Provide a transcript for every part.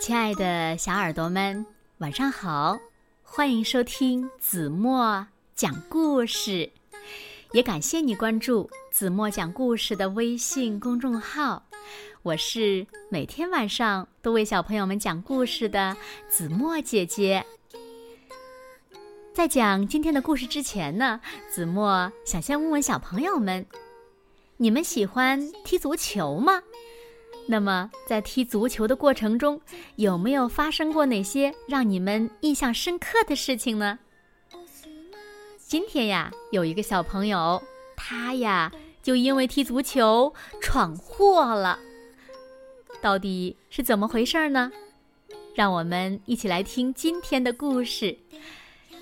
亲爱的小耳朵们，晚上好！欢迎收听子墨讲故事，也感谢你关注子墨讲故事的微信公众号。我是每天晚上都为小朋友们讲故事的子墨姐姐。在讲今天的故事之前呢，子墨想先问问小朋友们：你们喜欢踢足球吗？那么在踢足球的过程中，有没有发生过哪些让你们印象深刻的事情呢？今天呀，有一个小朋友，他呀就因为踢足球闯祸了。到底是怎么回事呢？让我们一起来听今天的故事。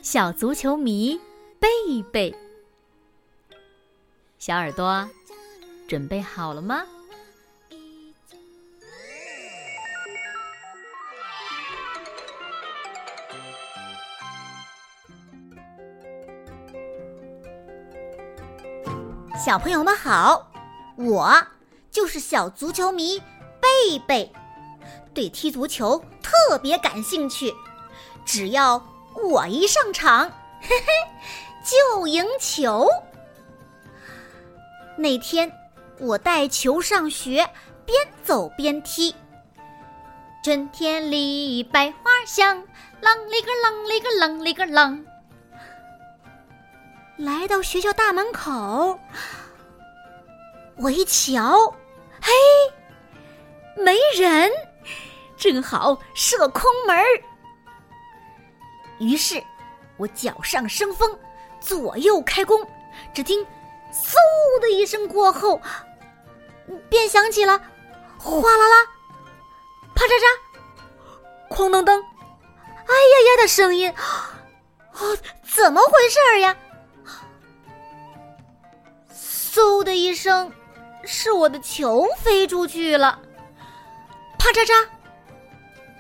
小足球迷贝贝，小耳朵准备好了吗？小朋友们好，我就是小足球迷贝贝，对踢足球特别感兴趣，只要。我一上场，嘿嘿，就赢球。那天我带球上学，边走边踢。春天里百花香，啷哩个啷哩个啷哩个啷。来到学校大门口，我一瞧，嘿，没人，正好射空门儿。于是，我脚上生风，左右开弓，只听“嗖”的一声过后，便响起了“哗啦啦、啪嚓嚓、哐当当、哎呀呀”的声音。哦，怎么回事儿呀？“嗖”的一声，是我的球飞出去了。啪嚓嚓，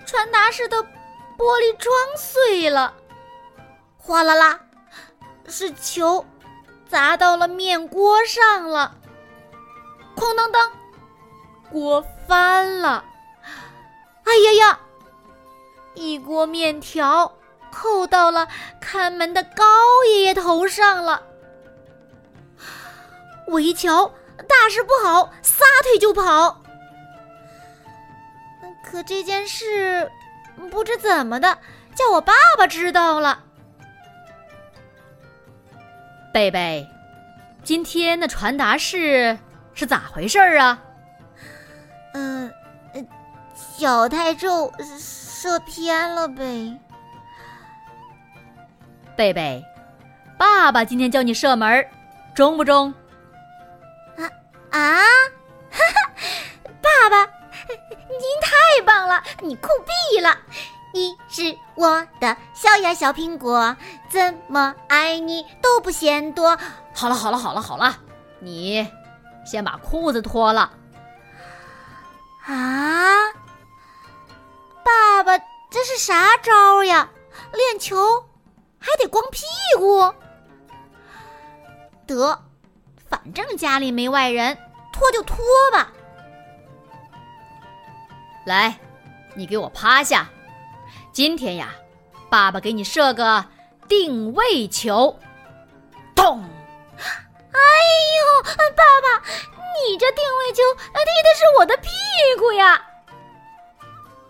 传达室的。玻璃窗碎了，哗啦啦，是球砸到了面锅上了。哐当当，锅翻了。哎呀呀，一锅面条扣到了看门的高爷爷头上了。我一瞧，大事不好，撒腿就跑。可这件事……不知怎么的，叫我爸爸知道了。贝贝，今天的传达室是咋回事儿啊？嗯，脚太重，射偏了呗。贝贝，爸爸今天叫你射门，中不中？啊！哈哈，爸爸。您太棒了，你酷毙了！你是我的小呀小苹果，怎么爱你都不嫌多。好了好了好了好了，你先把裤子脱了。啊，爸爸，这是啥招呀？练球还得光屁股？得，反正家里没外人，脱就脱吧。来，你给我趴下。今天呀，爸爸给你设个定位球，咚！哎呦，爸爸，你这定位球踢的是我的屁股呀！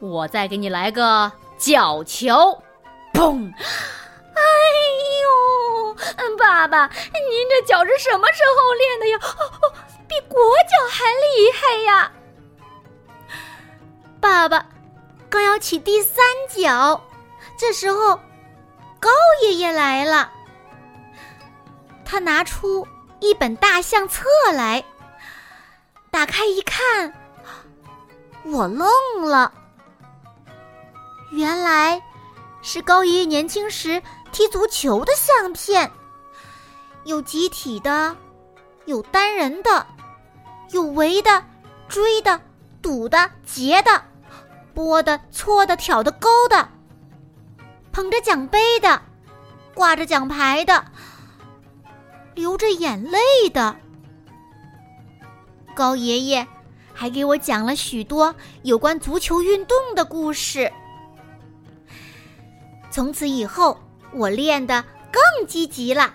我再给你来个角球，砰！哎呦，爸爸，您这脚是什么时候练的呀？比国脚还厉害呀！爸爸刚要起第三脚，这时候高爷爷来了。他拿出一本大相册来，打开一看，我愣了。原来是高爷爷年轻时踢足球的相片，有集体的，有单人的，有围的、追的、堵的、截的。拨的、搓的、挑的、勾的，捧着奖杯的，挂着奖牌的，流着眼泪的。高爷爷还给我讲了许多有关足球运动的故事。从此以后，我练得更积极了，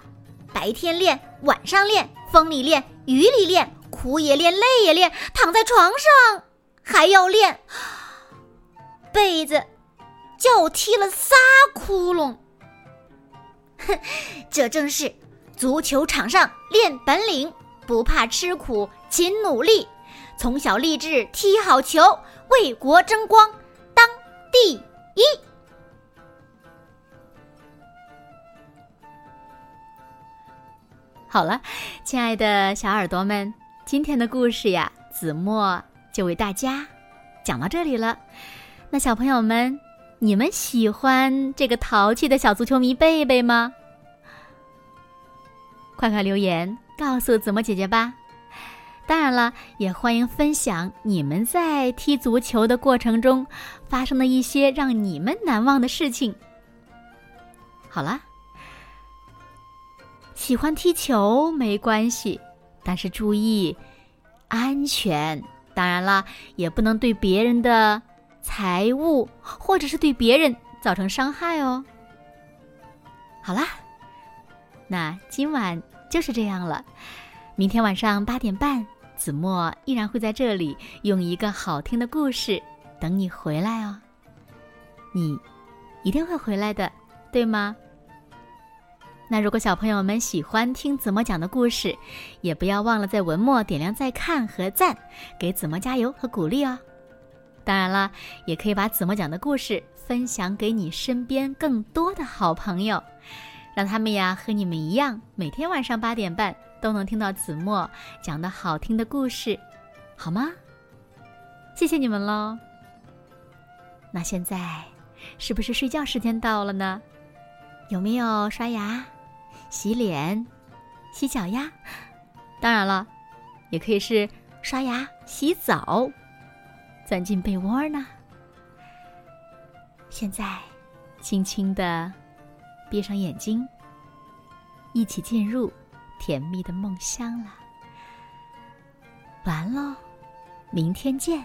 白天练，晚上练，风里练，雨里练，苦也练，累也练，躺在床上还要练。被子叫踢了仨窟窿。哼，这正是足球场上练本领，不怕吃苦，勤努力。从小立志踢好球，为国争光，当第一。好了，亲爱的小耳朵们，今天的故事呀，子墨就为大家讲到这里了。那小朋友们，你们喜欢这个淘气的小足球迷贝贝吗？快快留言告诉子墨姐姐吧！当然了，也欢迎分享你们在踢足球的过程中发生的一些让你们难忘的事情。好了，喜欢踢球没关系，但是注意安全。当然了，也不能对别人的财物或者是对别人造成伤害哦。好啦，那今晚就是这样了。明天晚上八点半，子墨依然会在这里用一个好听的故事等你回来哦。你一定会回来的，对吗？那如果小朋友们喜欢听子墨讲的故事，也不要忘了在文末点亮再看和赞，给子墨加油和鼓励哦。当然了，也可以把子墨讲的故事分享给你身边更多的好朋友，让他们呀和你们一样，每天晚上八点半。都能听到子墨讲的好听的故事，好吗？谢谢你们喽。那现在是不是睡觉时间到了呢？有没有刷牙、洗脸、洗脚丫？当然了，也可以是刷牙、洗澡，钻进被窝呢。现在，轻轻的闭上眼睛，一起进入。甜蜜的梦乡了，完喽，明天见。